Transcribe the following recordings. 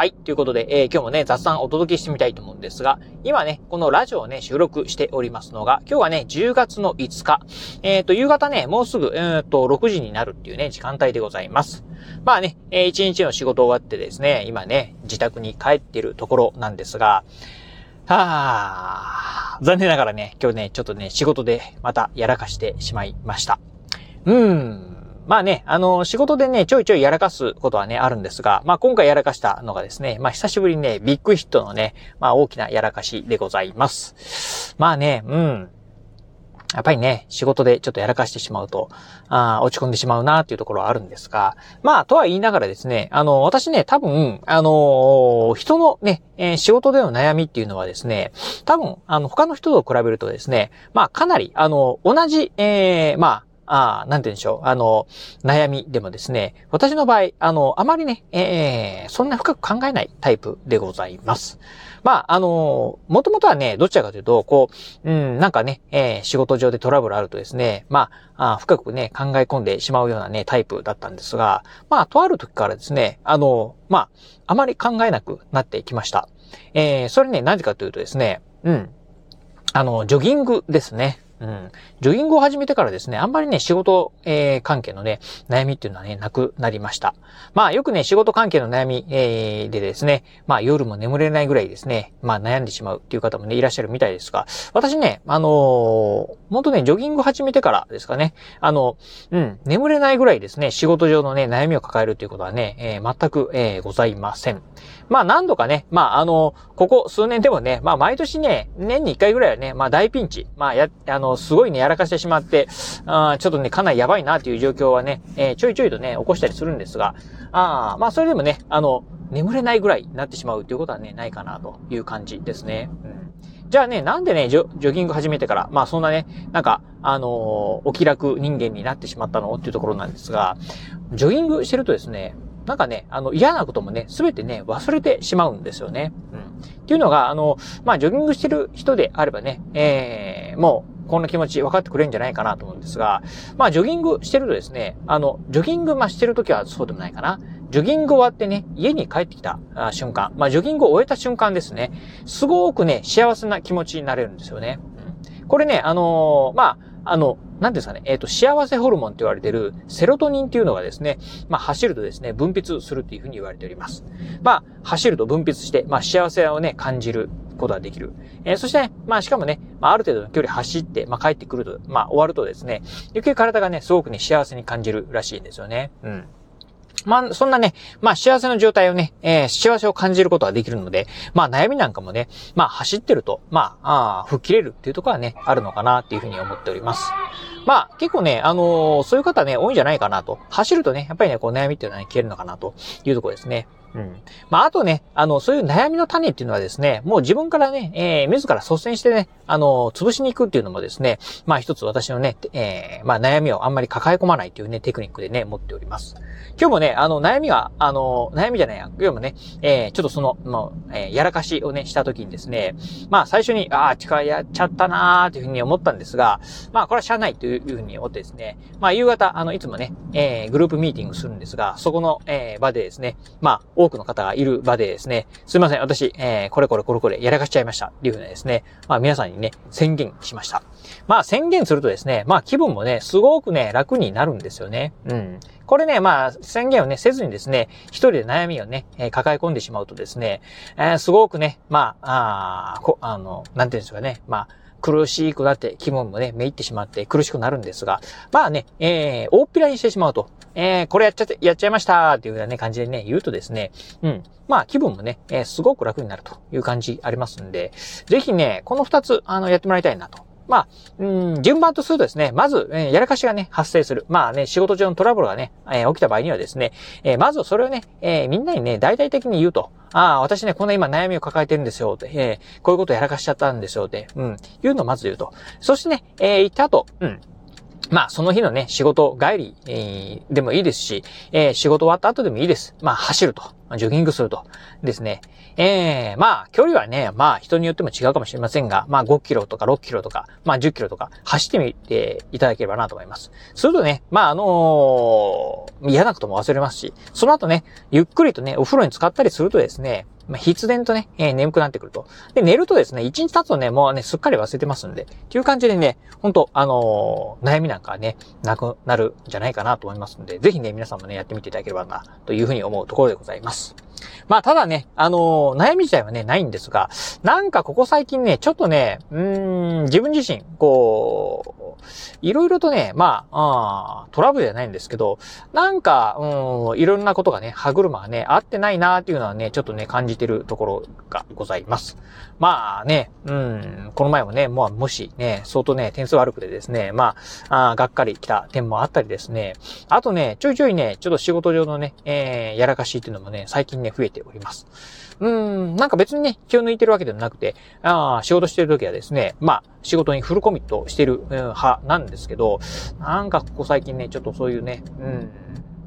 はい。ということで、えー、今日もね、雑談お届けしてみたいと思うんですが、今ね、このラジオをね、収録しておりますのが、今日はね、10月の5日、えっ、ー、と、夕方ね、もうすぐ、えっ、ー、と、6時になるっていうね、時間帯でございます。まあね、えー、1日の仕事終わってですね、今ね、自宅に帰ってるところなんですが、はぁ、残念ながらね、今日ね、ちょっとね、仕事でまたやらかしてしまいました。うーん。まあね、あの、仕事でね、ちょいちょいやらかすことはね、あるんですが、まあ今回やらかしたのがですね、まあ久しぶりにね、ビッグヒットのね、まあ大きなやらかしでございます。まあね、うん。やっぱりね、仕事でちょっとやらかしてしまうと、あ落ち込んでしまうなっていうところはあるんですが、まあ、とは言いながらですね、あの、私ね、多分、あの、人のね、えー、仕事での悩みっていうのはですね、多分、あの、他の人と比べるとですね、まあ、かなり、あの、同じ、えー、まあ、あなんて言うんでしょう、あの、悩みでもですね、私の場合、あの、あまりね、えー、そんな深く考えないタイプでございます。まあ、あの、もともとはね、どちらかというと、こう、うん、なんかね、えー、仕事上でトラブルあるとですね、まあ、あ深くね、考え込んでしまうようなね、タイプだったんですが、まあ、とある時からですね、あの、まあ、あまり考えなくなってきました。えー、それね、なぜかというとですね、うん、あの、ジョギングですね。うん。ジョギングを始めてからですね、あんまりね、仕事、えー、関係のね、悩みっていうのはね、なくなりました。まあ、よくね、仕事関係の悩み、えー、でですね、まあ、夜も眠れないぐらいですね、まあ、悩んでしまうっていう方もね、いらっしゃるみたいですが、私ね、あのー、本当ね、ジョギング始めてからですかね、あの、うん、眠れないぐらいですね、仕事上のね、悩みを抱えるっていうことはね、えー、全く、えー、ございません。まあ、何度かね、まあ、あの、ここ数年でもね、まあ、毎年ね、年に一回ぐらいはね、まあ、大ピンチ、まあ、や、あの、すごいね、やらかしてしまって、あちょっとね、かなりやばいなっていう状況はね、えー、ちょいちょいとね、起こしたりするんですが、あまあ、それでもね、あの、眠れないぐらいになってしまうっていうことはね、ないかなという感じですね。うんじゃあね、なんでね、ジョジョギング始めてから、まあそんなね、なんか、あのー、お気楽人間になってしまったのっていうところなんですが、ジョギングしてるとですね、なんかね、あの、嫌なこともね、すべてね、忘れてしまうんですよね。うん。っていうのが、あの、まあ、ジョギングしてる人であればね、えー、もう、こんな気持ち分かってくれるんじゃないかなと思うんですが、まあ、ジョギングしてるとですね、あの、ジョギング、まあ、してるときはそうでもないかな。ジョギング終わってね、家に帰ってきた瞬間、まあ、ジョギングを終えた瞬間ですね、すごくね、幸せな気持ちになれるんですよね。うん、これね、あのー、まあ、あの、なんですかね、えっ、ー、と、幸せホルモンって言われてるセロトニンっていうのがですね、まあ、走るとですね、分泌するっていうふうに言われております。まあ、走ると分泌して、まあ、幸せをね、感じることができる。えー、そして、ね、まあ、しかもね、まあ、ある程度の距離走って、まあ、帰ってくると、まあ、終わるとですね、余計体がね、すごくね、幸せに感じるらしいんですよね。うん。まあ、そんなね、まあ、幸せの状態をね、えー、幸せを感じることができるので、まあ、悩みなんかもね、まあ、走ってると、まあ、あ吹っ切れるっていうところはね、あるのかなっていうふうに思っております。まあ、結構ね、あのー、そういう方ね、多いんじゃないかなと。走るとね、やっぱりね、こう悩みっていうのはね、消えるのかなというところですね。うん。まあ、あとね、あの、そういう悩みの種っていうのはですね、もう自分からね、えー、自ら率先してね、あの、潰しに行くっていうのもですね、まあ一つ私のね、えー、まあ悩みをあんまり抱え込まないっていうね、テクニックでね、持っております。今日もね、あの、悩みが、あの、悩みじゃないや、今日もね、えー、ちょっとその、もう、えー、やらかしをね、した時にですね、まあ最初に、ああ、力やっちゃったなーっていうふうに思ったんですが、まあこれはしゃあないというふうに思ってですね、まあ夕方、あの、いつもね、えー、グループミーティングするんですが、そこの、えー、場でですね、まあ多くの方がいる場でですね、すいません、私、えー、これこれこれこれやらかしちゃいました。っていうふうにですね、まあ皆さんにね、宣言しました。まあ宣言するとですね、まあ気分もね、すごくね、楽になるんですよね。うん。これね、まあ宣言をね、せずにですね、一人で悩みをね、えー、抱え込んでしまうとですね、えー、すごくね、まあ、あこあの、なんていうんですかね、まあ、苦しくなって気分もね、めいってしまって苦しくなるんですが、まあね、えー、大っぴらにしてしまうと、えー、これやっちゃって、やっちゃいましたっていうようなね、感じでね、言うとですね、うん。まあ、気分もね、えー、すごく楽になるという感じありますんで、ぜひね、この二つ、あの、やってもらいたいなとまあ、うん、順番とするとですね、まず、えー、やらかしがね、発生する。まあね、仕事上のトラブルがね、えー、起きた場合にはですね、えー、まずそれをね、え、みんなにね、大々的に言うと。ああ、私ね、こんな今悩みを抱えてるんですよ、って、え、こういうことやらかしちゃったんですよ、って、うん、いうのをまず言うと。そしてね、えー、言った後、うん、まあ、その日のね、仕事帰り、えー、でもいいですし、えー、仕事終わった後でもいいです。まあ、走ると。ジョギングすると。ですね。えー、まあ、距離はね、まあ、人によっても違うかもしれませんが、まあ、5キロとか6キロとか、まあ、10キロとか、走ってみていただければなと思います。するとね、まあ、あのー、嫌なことも忘れますし、その後ね、ゆっくりとね、お風呂に浸かったりするとですね、まあ、必然とね、えー、眠くなってくると。で、寝るとですね、一日経つとね、もうね、すっかり忘れてますんで、っていう感じでね、ほんと、あのー、悩みなんかね、なくなるんじゃないかなと思いますんで、ぜひね、皆さんもね、やってみていただければな、というふうに思うところでございます。まあ、ただね、あのー、悩み自体はね、ないんですが、なんかここ最近ね、ちょっとね、うん、自分自身、こう、いろいろとね、まあ、あトラブルじゃないんですけど、なんか、うん、いろんなことがね、歯車がね、合ってないなーっていうのはね、ちょっとね、感じてるところがございます。まあね、うん、この前もね、もうもしね、相当ね、点数悪くてですね、まあ、あがっかり来た点もあったりですね、あとね、ちょいちょいね、ちょっと仕事上のね、えー、やらかしいっていうのもね、最近ね、増えております。うん、なんか別にね、気を抜いてるわけではなくて、あ、仕事してる時はですね、まあ、仕事にフルコミットしてる、うん、派なんですけど、なんかここ最近ね、ちょっとそういうね、うん、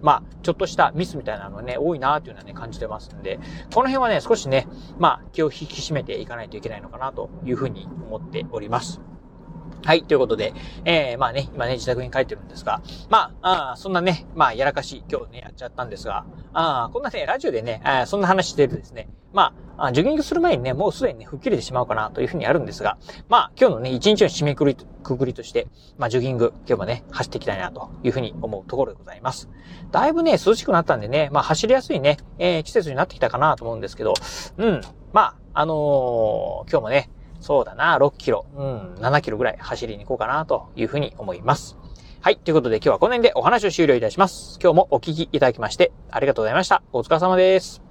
まあ、ちょっとしたミスみたいなのがね、多いなーっていうのはね、感じてますんで、この辺はね、少しね、まあ、気を引き締めていかないといけないのかなというふうに思っております。はい、ということで、えー、まあね、今ね、自宅に帰ってるんですが、まあ、あそんなね、まあ、やらかし、今日ね、やっちゃったんですが、あこんなね、ラジオでね、あそんな話してるとですね、まあ、ジョギングする前にね、もうすでにね、吹っ切れてしまうかなというふうにあるんですが、まあ、今日のね、一日の締めくくりくくりとして、まあ、ジョギング、今日もね、走っていきたいなというふうに思うところでございます。だいぶね、涼しくなったんでね、まあ、走りやすいね、えー、季節になってきたかなと思うんですけど、うん、まあ、あのー、今日もね、そうだな、6キロ、うん、7キロぐらい走りに行こうかなというふうに思います。はい。ということで今日はこの辺でお話を終了いたします。今日もお聞きいただきましてありがとうございました。お疲れ様です。